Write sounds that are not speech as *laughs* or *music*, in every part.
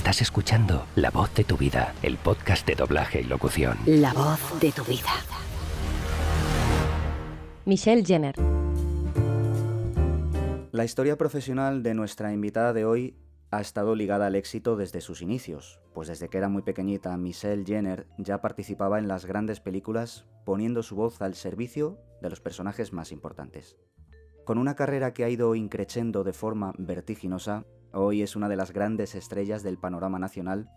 Estás escuchando La voz de tu vida, el podcast de doblaje y locución. La voz de tu vida. Michelle Jenner. La historia profesional de nuestra invitada de hoy ha estado ligada al éxito desde sus inicios, pues desde que era muy pequeñita, Michelle Jenner ya participaba en las grandes películas poniendo su voz al servicio de los personajes más importantes. Con una carrera que ha ido increciendo de forma vertiginosa, hoy es una de las grandes estrellas del panorama nacional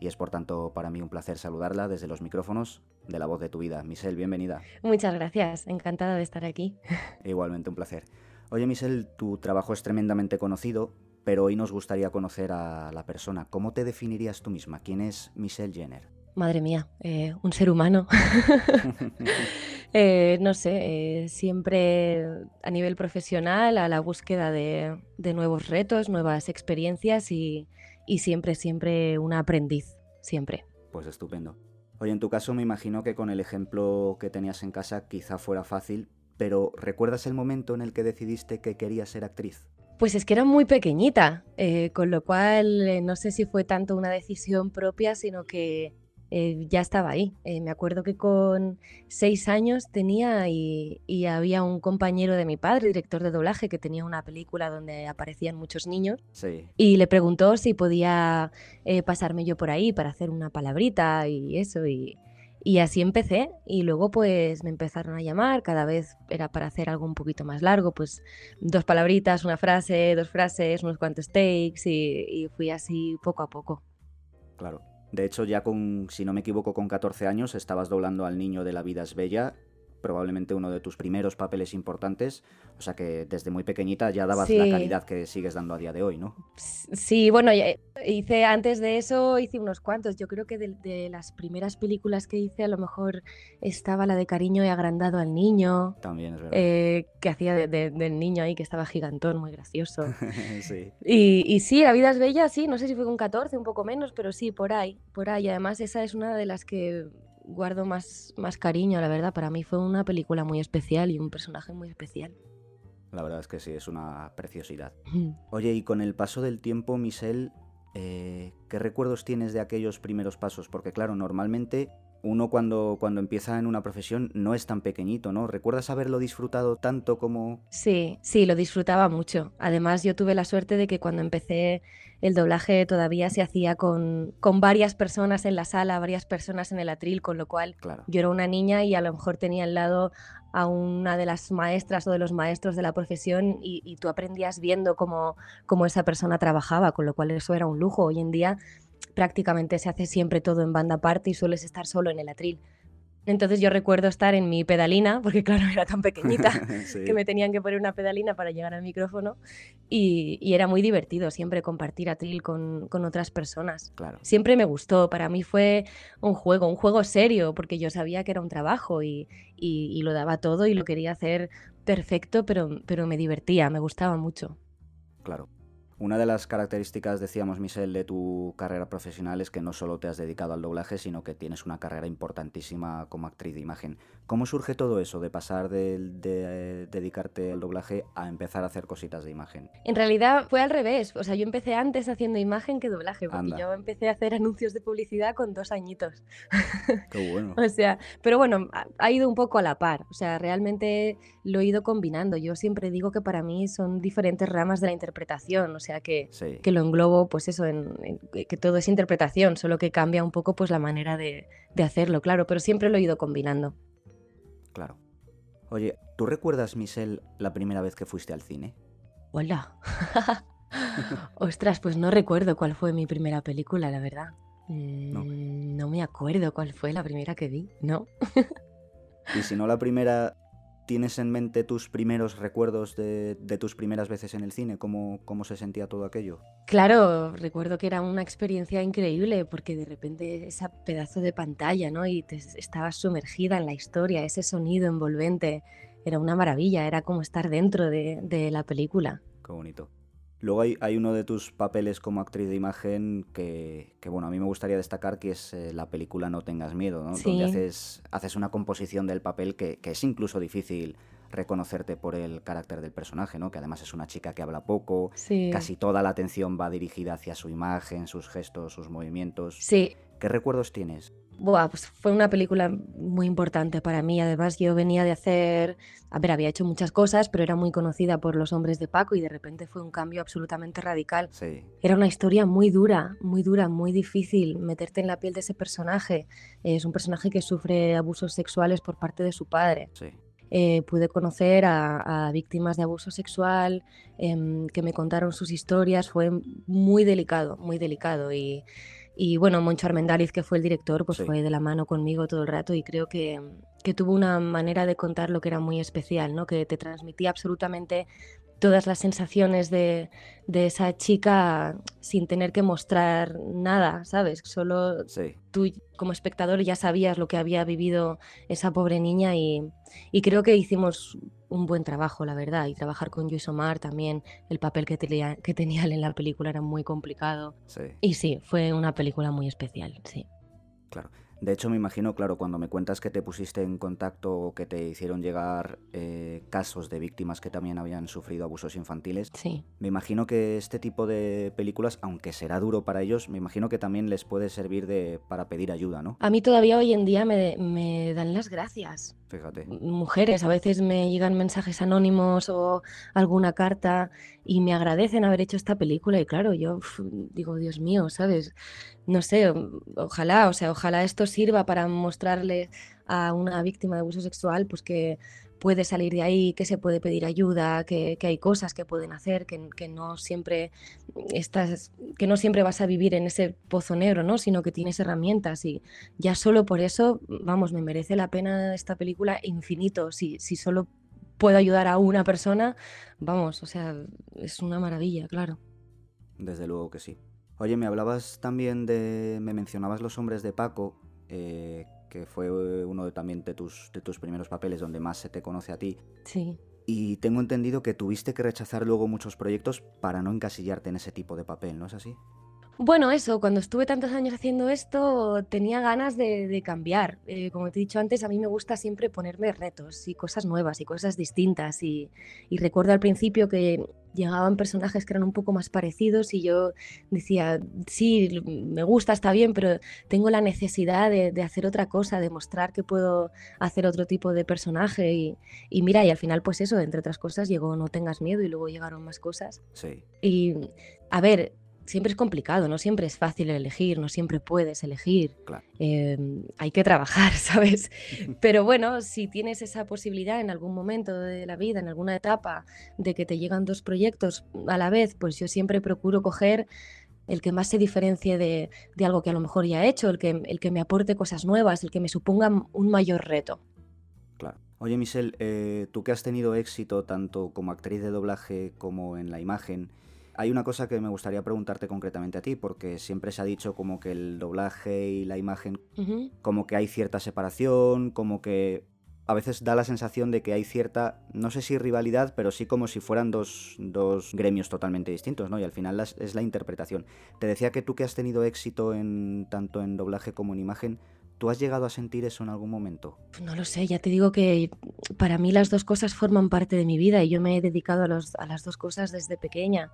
y es por tanto para mí un placer saludarla desde los micrófonos de La Voz de tu Vida. Michelle, bienvenida. Muchas gracias, encantada de estar aquí. *laughs* Igualmente un placer. Oye Michelle, tu trabajo es tremendamente conocido, pero hoy nos gustaría conocer a la persona. ¿Cómo te definirías tú misma? ¿Quién es Michelle Jenner? Madre mía, eh, un ser humano. *laughs* Eh, no sé, eh, siempre a nivel profesional, a la búsqueda de, de nuevos retos, nuevas experiencias y, y siempre, siempre una aprendiz, siempre. Pues estupendo. Oye, en tu caso me imagino que con el ejemplo que tenías en casa quizá fuera fácil, pero ¿recuerdas el momento en el que decidiste que querías ser actriz? Pues es que era muy pequeñita, eh, con lo cual eh, no sé si fue tanto una decisión propia, sino que eh, ya estaba ahí. Eh, me acuerdo que con seis años tenía y, y había un compañero de mi padre, director de doblaje, que tenía una película donde aparecían muchos niños Sí. y le preguntó si podía eh, pasarme yo por ahí para hacer una palabrita y eso. Y, y así empecé y luego pues me empezaron a llamar, cada vez era para hacer algo un poquito más largo, pues dos palabritas, una frase, dos frases, unos cuantos takes y, y fui así poco a poco. Claro. De hecho, ya con, si no me equivoco, con 14 años estabas doblando al niño de La vida es bella, probablemente uno de tus primeros papeles importantes, o sea que desde muy pequeñita ya dabas la Sí. calidad que sigues dando a día de hoy, ¿no? Sí, bueno, ya- hice antes de eso, hice unos cuantos. Yo creo que de, de las primeras películas que hice, a lo mejor estaba la de Cariño y agrandado al niño, También es verdad. eh, que hacía de- de- del niño ahí, que estaba gigantón, muy gracioso. *laughs* sí. Y, y sí, La vida es bella, sí, no sé si fue con 14, un poco menos, pero sí, por ahí, por ahí. Además, esa es una de las que guardo más, más cariño, la verdad. Para mí fue una película muy especial y un personaje muy especial. La verdad es que sí, es una preciosidad. Oye, y con el paso del tiempo, Michelle, eh, ¿qué recuerdos tienes de aquellos primeros pasos? Porque claro, normalmente uno cuando, cuando empieza en una profesión no es tan pequeñito, ¿no? ¿Recuerdas haberlo disfrutado tanto como... Sí, sí, lo disfrutaba mucho. Además, yo tuve la suerte de que cuando empecé el doblaje todavía se hacía con, con varias personas en la sala, varias personas en el atril, con lo cual Claro, yo era una niña y a lo mejor tenía al lado a una de las maestras o de los maestros de la profesión y, y tú aprendías viendo cómo, cómo esa persona trabajaba, con lo cual eso era un lujo. Hoy en día prácticamente se hace siempre todo en banda aparte y sueles estar solo en el atril. Entonces yo recuerdo estar en mi pedalina, porque claro, era tan pequeñita *laughs* Sí. que me tenían que poner una pedalina para llegar al micrófono y, y era muy divertido siempre compartir atril con, con otras personas. Claro, Siempre me gustó, para mí fue un juego, un juego serio, porque yo sabía que era un trabajo y, y- y lo daba todo y lo quería hacer perfecto, pero, pero me divertía, me gustaba mucho. claro. Una de las características, decíamos, Michelle, de tu carrera profesional es que no solo te has dedicado al doblaje, sino que tienes una carrera importantísima como actriz de imagen. ¿Cómo surge todo eso de pasar de, de, eh, dedicarte al doblaje a empezar a hacer cositas de imagen? En realidad fue al revés, o sea, yo empecé antes haciendo imagen que doblaje, porque Anda. yo empecé a hacer anuncios de publicidad con dos añitos. *laughs* Qué bueno. O sea, pero bueno, ha, ha ido un poco a la par. O sea, realmente lo he ido combinando. Yo siempre digo que para mí son diferentes ramas de la interpretación. O sea, que, Sí, que lo englobo, pues eso, en, en que que todo es interpretación, solo que cambia un poco pues la manera de, de hacerlo, claro. Pero siempre lo he ido combinando. claro. Oye, ¿tú recuerdas, Michelle, la primera vez que fuiste al cine? Hola. *laughs* Ostras, pues no recuerdo cuál fue mi primera película, la verdad. No. Mm, no me acuerdo cuál fue la primera que vi, ¿no? Y si no la primera, ¿tienes en mente tus primeros recuerdos de, de tus primeras veces en el cine? ¿Cómo, ¿Cómo se sentía todo aquello? Claro, recuerdo que era una experiencia increíble porque de repente ese pedazo de pantalla, ¿no? Y te estabas sumergida en la historia, ese sonido envolvente, era una maravilla, era como estar dentro de, de la película. Qué bonito. Luego hay, hay uno de tus papeles como actriz de imagen que, que, bueno, a mí me gustaría destacar que es eh, la película No tengas miedo, ¿no? Sí. Donde haces, haces una composición del papel que, que es incluso difícil reconocerte por el carácter del personaje, ¿no? Que además es una chica que habla poco, Sí. casi toda la atención va dirigida hacia su imagen, sus gestos, sus movimientos. Sí, ¿Qué recuerdos tienes? Buah, pues fue una película muy importante para mí. Además, yo venía de hacer, a ver, había hecho muchas cosas, pero era muy conocida por los hombres de Paco y de repente fue un cambio absolutamente radical. Sí, Era una historia muy dura, muy dura, muy difícil meterte en la piel de ese personaje. Es un personaje que sufre abusos sexuales por parte de su padre. sí, Eh, pude conocer a, a víctimas de abuso sexual em, que me contaron sus historias. Fue muy delicado, muy delicado. Y, y bueno, Moncho Armendáriz, que fue el director, pues Sí. fue de la mano conmigo todo el rato y creo que, que tuvo una manera de contar lo que era muy especial, ¿no? Que te transmitía absolutamente todas las sensaciones de, de esa chica sin tener que mostrar nada, ¿sabes? Solo sí. tú como espectador ya sabías lo que había vivido esa pobre niña y, y creo que hicimos un buen trabajo, la verdad. Y trabajar con Luis Omar también, el papel que tenía, que tenía él en la película era muy complicado. Sí, Y sí, fue una película muy especial, sí. claro. De hecho, me imagino, claro, cuando me cuentas que te pusiste en contacto o que te hicieron llegar eh, casos de víctimas que también habían sufrido abusos infantiles, Sí, me imagino que este tipo de películas, aunque será duro para ellos, me imagino que también les puede servir de, para pedir ayuda, ¿no? a mí todavía hoy en día me, me dan las gracias. Fíjate. mujeres, a veces me llegan mensajes anónimos o alguna carta y me agradecen haber hecho esta película y claro, yo digo, Dios mío, ¿sabes? No sé, ojalá, o sea, ojalá esto sirva para mostrarle a una víctima de abuso sexual pues que puede salir de ahí, que se puede pedir ayuda, que, hay cosas que pueden hacer, que, que no siempre estás, que no siempre vas a vivir en ese pozo negro, ¿no? Sino que tienes herramientas y ya solo por eso, vamos, me merece la pena esta película infinito. Si, si solo puedo ayudar a una persona, vamos, o sea, es una maravilla, claro. Desde luego que sí. Oye, me hablabas también de. Me mencionabas Los Hombres de Paco, eh, que fue uno de, también de tus, de tus primeros papeles donde más se te conoce a ti. Sí. Y tengo entendido que tuviste que rechazar luego muchos proyectos para no encasillarte en ese tipo de papel, ¿no es así? Bueno, eso, cuando estuve tantos años haciendo esto, tenía ganas de, de cambiar. Eh, como te he dicho antes, a mí me gusta siempre ponerme retos y cosas nuevas y cosas distintas. Y, y recuerdo al principio que llegaban personajes que eran un poco más parecidos y yo decía, sí, me gusta, está bien, pero tengo la necesidad de, de hacer otra cosa, de mostrar que puedo hacer otro tipo de personaje. Y, y mira, y al final, pues eso, entre otras cosas, llegó No tengas miedo y luego llegaron más cosas. Sí, Y a ver, siempre es complicado, no siempre es fácil elegir, no siempre puedes elegir. claro. eh, hay que trabajar, *laughs* ¿sabes? Pero bueno, si tienes esa posibilidad en algún momento de la vida, en alguna etapa, de que te llegan dos proyectos a la vez, pues yo siempre procuro coger el que más se diferencie de, de algo que a lo mejor ya he hecho, el que, el que me aporte cosas nuevas, el que me suponga un mayor reto. Claro. Oye, Michelle, eh, tú que has tenido éxito tanto como actriz de doblaje como en la imagen, hay una cosa que me gustaría preguntarte concretamente a ti, porque siempre se ha dicho como que el doblaje y la imagen, Ujú. como que hay cierta separación, como que a veces da la sensación de que hay cierta, no sé si rivalidad, pero sí como si fueran dos, dos gremios totalmente distintos, ¿no? Y al final las- es la interpretación. Te decía que tú que has tenido éxito en tanto en doblaje como en imagen, ¿tú has llegado a sentir eso en algún momento? No lo sé, ya te digo que para mí las dos cosas forman parte de mi vida y yo me he dedicado a, los- a las dos cosas desde pequeña.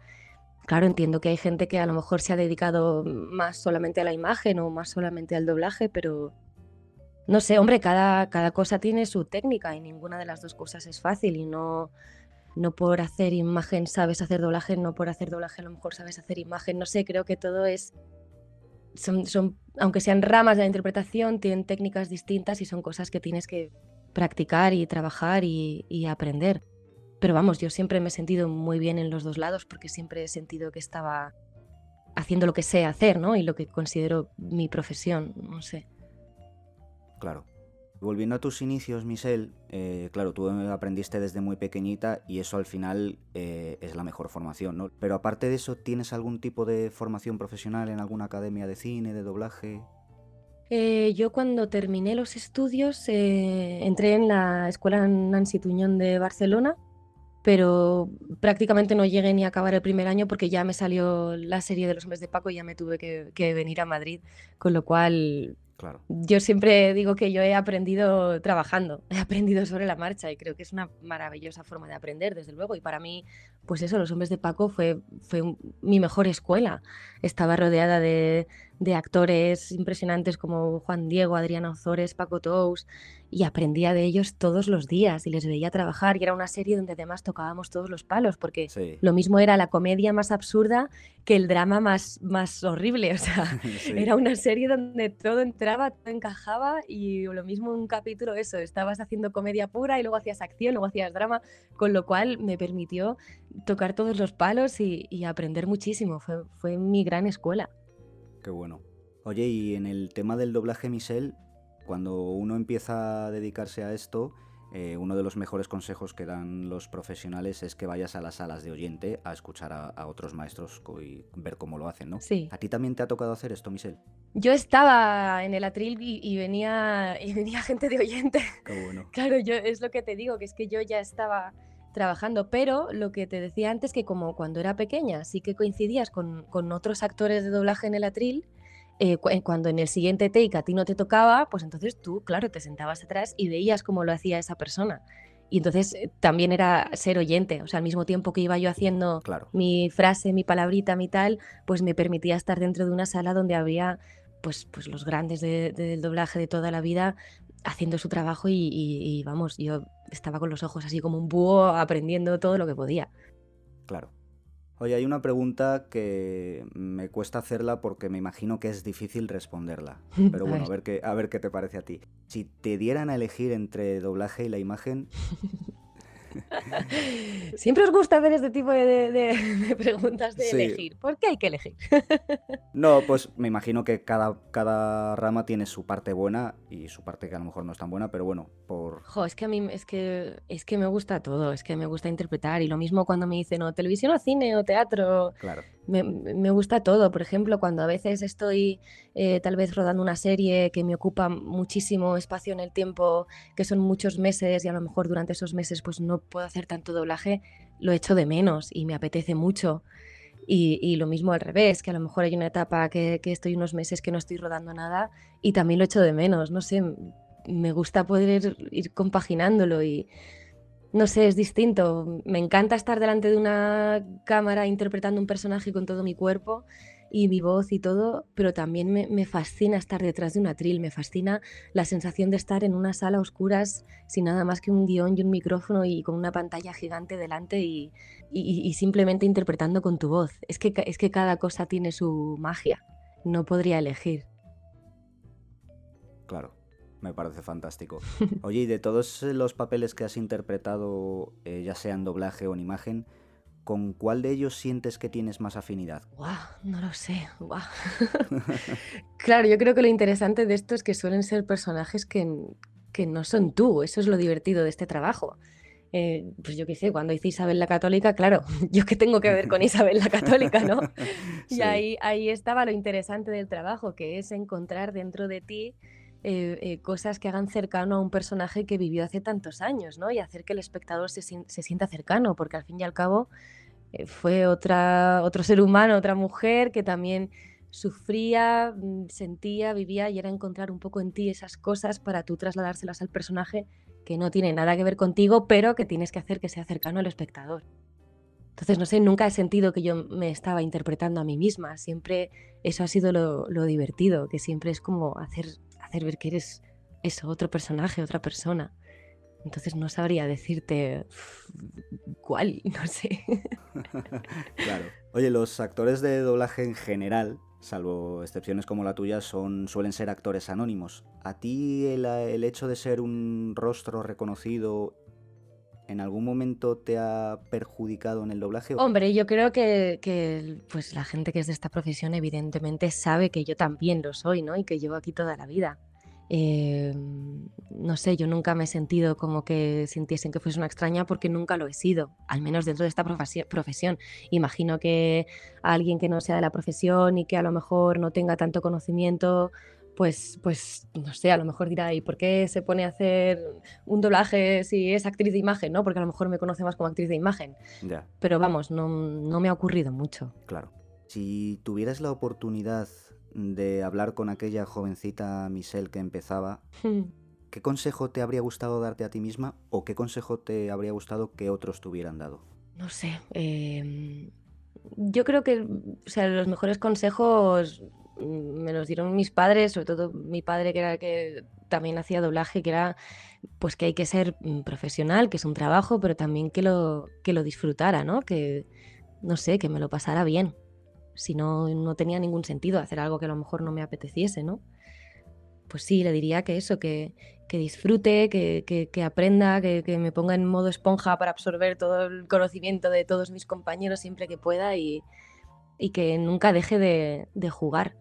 Claro, entiendo que hay gente que a lo mejor se ha dedicado más solamente a la imagen o más solamente al doblaje, pero no sé, hombre, cada, cada cosa tiene su técnica y ninguna de las dos cosas es fácil y no, no por hacer imagen sabes hacer doblaje, no por hacer doblaje a lo mejor sabes hacer imagen, no sé, creo que todo es son, son, aunque sean ramas de la interpretación, tienen técnicas distintas y son cosas que tienes que practicar y trabajar y, y aprender. Pero vamos, yo siempre me he sentido muy bien en los dos lados porque siempre he sentido que estaba haciendo lo que sé hacer, ¿no? Y lo que considero mi profesión, no sé. Claro. Volviendo a tus inicios, Michelle, eh, claro, tú aprendiste desde muy pequeñita y eso al final eh, es la mejor formación, ¿no? Pero aparte de eso, ¿tienes algún tipo de formación profesional en alguna academia de cine, de doblaje? Eh, yo cuando terminé los estudios eh, entré en la Escuela Nancy Tuñón de Barcelona, pero prácticamente no llegué ni a acabar el primer año porque ya me salió la serie de los hombres de Paco y ya me tuve que, que venir a Madrid, con lo cual Claro. Yo siempre digo que yo he aprendido trabajando, *laughs* he aprendido sobre la marcha y creo que es una maravillosa forma de aprender, desde luego. Y para mí, pues eso, Los Hombres de Paco fue, fue mi mejor escuela. Estaba rodeada de, de actores impresionantes como Juan Diego, Adriana Ozores, Paco Tous, y aprendía de ellos todos los días y les veía trabajar. Y era una serie donde además tocábamos todos los palos, porque lo mismo era la comedia más absurda que el drama más, más horrible. O sea, *laughs* era una serie donde todo entraba, todo encajaba y lo mismo un capítulo, eso, estabas haciendo comedia pura y luego hacías acción, luego hacías drama, con lo cual me permitió tocar todos los palos y, y aprender muchísimo. Fue, fue mi gran escuela. Qué bueno. Oye, y en el tema del doblaje, Michelle, cuando uno empieza a dedicarse a esto, eh, uno de los mejores consejos que dan los profesionales es que vayas a las salas de oyente a escuchar a, otros maestros y ver cómo lo hacen, ¿no? Sí. ¿A ti también te ha tocado hacer esto, Michelle? Yo estaba en el atril y, venía, y venía gente de oyente. Qué bueno. *laughs* claro, yo es lo que te digo, que es que yo ya estaba trabajando, pero lo que te decía antes, que como cuando era pequeña sí que coincidías con, con otros actores de doblaje en el atril, eh, eh, cuando en el siguiente take a ti no te tocaba, pues entonces tú, claro, te sentabas atrás y veías cómo lo hacía esa persona. Y entonces eh, también era ser oyente, o sea, al mismo tiempo que iba yo haciendo mi frase, mi palabrita, mi tal, pues me permitía estar dentro de una sala donde había pues, pues los grandes del doblaje de toda la vida haciendo su trabajo y, vamos, yo estaba con los ojos así como un búho aprendiendo todo lo que podía. Claro. Oye, hay una pregunta que me cuesta hacerla porque me imagino que es difícil responderla. *laughs* Pero bueno, a ver, qué, a ver qué te parece a ti. Si te dieran a elegir entre doblaje y la imagen, *laughs* *laughs* Siempre os gusta hacer este tipo de, preguntas de elegir. ¿Por qué hay que elegir? *laughs* no, pues me imagino que cada, cada rama tiene su parte buena y su parte que a lo mejor no es tan buena, pero bueno, por... Jo, es que a mí es que, es que me gusta todo, es que me gusta interpretar y lo mismo cuando me dicen o televisión o cine o teatro. Claro me, gusta todo. Por ejemplo, cuando a veces estoy eh, tal vez rodando una serie que me ocupa muchísimo espacio en el tiempo, que son muchos meses y a lo mejor durante esos meses pues no puedo hacer tanto doblaje, lo echo de menos y me apetece mucho. Y, lo mismo al revés, que a lo mejor hay una etapa que, que estoy unos meses que no estoy rodando nada y también lo echo de menos. No sé, me gusta poder ir compaginándolo y no sé, es distinto. Me encanta estar delante de una cámara interpretando un personaje con todo mi cuerpo y mi voz y todo, pero también me, fascina estar detrás de un atril, me fascina la sensación de estar en una sala a oscuras sin nada más que un guion y un micrófono y con una pantalla gigante delante y, simplemente interpretando con tu voz. Es que, es que cada cosa tiene su magia, no podría elegir. Claro me parece fantástico. *laughs* Oye, y de todos los papeles que has interpretado, eh, ya sea en doblaje o en imagen, ¿con cuál de ellos sientes que tienes más afinidad? no lo sé. *laughs* claro, yo creo que lo interesante de esto es que suelen ser personajes que, que no son tú. Eso es lo divertido de este trabajo. Eh, pues yo qué sé, cuando hice Isabel la Católica, claro, *laughs* yo qué tengo que ver con Isabel la Católica, ¿no? Y ahí, ahí estaba lo interesante del trabajo, que es encontrar dentro de ti eh, eh, cosas que hagan cercano a un personaje que vivió hace tantos años, ¿no? Y hacer que el espectador se, sienta cercano, porque al fin y al cabo eh, fue otra, otro ser humano, otra mujer que también sufría, mm, sentía, vivía y era encontrar un poco en ti esas cosas para tú trasladárselas al personaje que no tiene nada que ver contigo, pero que tienes que hacer que sea cercano al espectador. Entonces, no sé, nunca he sentido que yo me estaba interpretando a mí misma. Siempre eso ha sido lo, lo divertido, que siempre es como hacer hacer ver que eres eso, otro personaje, otra persona. Entonces no sabría decirte cuál, *laughs* no sé. *laughs* claro. Oye, los actores de doblaje en general, salvo excepciones como la tuya, son, suelen ser actores anónimos. ¿A ti el, hecho de ser un rostro reconocido en algún momento te ha perjudicado en el doblaje? Hombre, yo creo que, pues la gente que es de esta profesión evidentemente sabe que yo también lo soy, ¿no? Y que llevo aquí toda la vida. Em, no sé, yo nunca me he sentido como que sintiesen que fuese una extraña porque nunca lo he sido, al menos dentro de esta profesión. Imagino que alguien que no sea de la profesión y que a lo mejor no tenga tanto conocimiento, pues, pues no sé, a lo mejor dirá, ¿y por qué se pone a hacer un doblaje si es actriz de imagen? ¿no? Porque a lo mejor me conoce más como actriz de imagen. Pero vamos, no, no me ha ocurrido mucho. Claro. Si tuvieras la oportunidad de hablar con aquella jovencita Michelle que empezaba, ¿qué consejo te habría gustado darte a ti misma o qué consejo te habría gustado que otros te hubieran dado? No sé. em, yo creo que o sea, los mejores consejos me los dieron mis padres, sobre todo mi padre que era que también hacía doblaje, que era pues que hay que ser mm, profesional, que es un trabajo, pero también que lo, que lo disfrutara, ¿no? Que, no sé, que me lo pasara bien. Si no, no tenía ningún sentido hacer algo que a lo mejor no me apeteciese, ¿no? Pues sí, le diría que eso, que, que disfrute, que, que- que aprenda, que, que me ponga en modo esponja para absorber todo el conocimiento de todos mis compañeros siempre que pueda y, y que nunca deje de, jugar.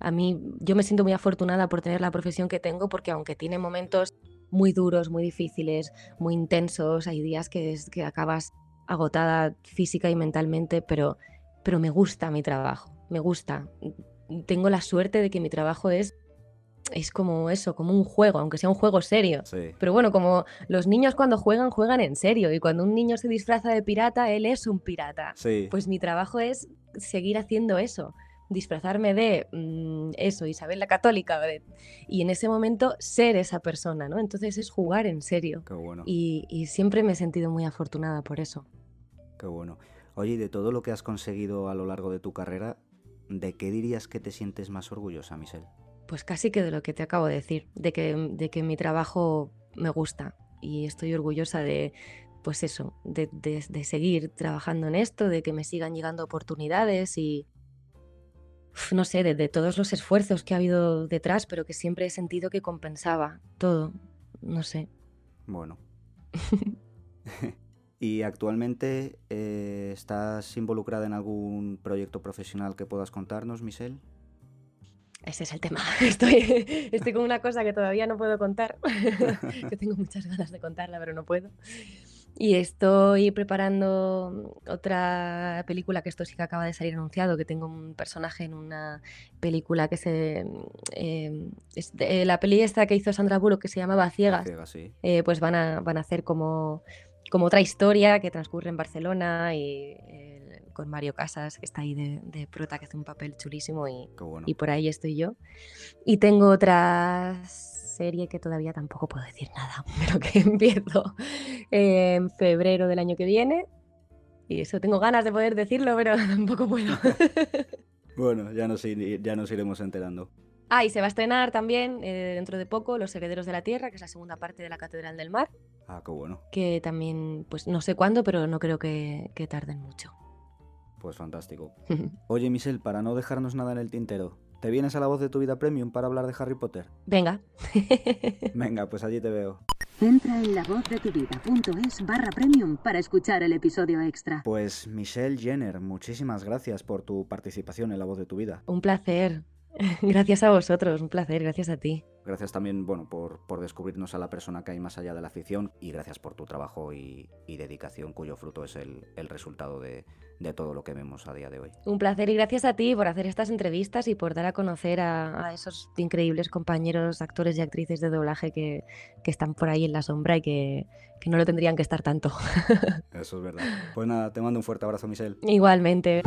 A mí, yo me siento muy afortunada por tener la profesión que tengo porque aunque tiene momentos muy duros, muy difíciles, muy intensos, hay días que, que acabas agotada física y mentalmente, pero, pero me gusta mi trabajo, me gusta. Tengo la suerte de que mi trabajo es, es como eso, como un juego, aunque sea un juego serio. Sí. Pero bueno, como los niños cuando juegan, juegan en serio. Y cuando un niño se disfraza de pirata, él es un pirata. Sí. Pues mi trabajo es seguir haciendo eso. Disfrazarme de mm, eso, Isabel la Católica. de- y en ese momento ser esa persona, ¿no? Entonces es jugar en serio. Qué bueno. Y, y siempre me he sentido muy afortunada por eso. Qué bueno. Oye, de todo lo que has conseguido a lo largo de tu carrera, ¿de qué dirías que te sientes más orgullosa, Michelle? Pues casi que de lo que te acabo de decir, de que, de que mi trabajo me gusta y estoy orgullosa de, pues eso, de, de- de seguir trabajando en esto, de que me sigan llegando oportunidades y, no sé, de, de todos los esfuerzos que ha habido detrás, pero que siempre he sentido que compensaba todo, no sé. Bueno. *laughs* *laughs* ¿Y actualmente eh, estás involucrada en algún proyecto profesional que puedas contarnos, Michelle? Ese es el tema. *laughs* Estoy, estoy con una cosa que todavía no puedo contar, *laughs* que tengo muchas ganas de contarla, pero no puedo. Y estoy preparando otra película, que esto sí que acaba de salir anunciado, que tengo un personaje en una película que se... eh, es de- la peli esta que hizo Sandra Bullock, que se llamaba Ciegas, Ciega, sí. eh, pues van a, van a hacer como, como otra historia que transcurre en Barcelona y eh, con Mario Casas, que está ahí de, de prota, que hace un papel chulísimo y, Qué bueno. y por ahí estoy yo. Y tengo otra serie que todavía tampoco puedo decir nada, *laughs* pero que empiezo en febrero del año que viene. Y eso, tengo ganas de poder decirlo, pero *laughs* tampoco puedo. *laughs* Bueno, ya nos, ya nos iremos enterando. ah, y se va a estrenar también eh, dentro de poco Los Herederos de la Tierra, que es la segunda parte de la Catedral del Mar, Ah, qué bueno. que también, pues no sé cuándo, pero no creo que, que tarden mucho. Pues fantástico. Oye, Michelle, para no dejarnos nada en el tintero, ¿te vienes a la voz de tu vida premium para hablar de Harry Potter? Venga. *laughs* Venga, pues allí te veo. Entra en lavozdetuvidad.es barra premium para escuchar el episodio extra. Pues Michelle Jenner, muchísimas gracias por tu participación en La Voz de tu Vida. un placer. *laughs* Gracias a vosotros, un placer, gracias a ti. Gracias también, bueno, por, por descubrirnos a la persona que hay más allá de la ficción y gracias por tu trabajo y, y dedicación cuyo fruto es el, el resultado de, de todo lo que vemos a día de hoy. Un placer y gracias a ti por hacer estas entrevistas y por dar a conocer a, a esos increíbles compañeros, actores y actrices de doblaje que, que están por ahí en la sombra y que, que no lo tendrían que estar tanto. Eso es verdad. Pues nada, te mando un fuerte abrazo, Michelle. Igualmente.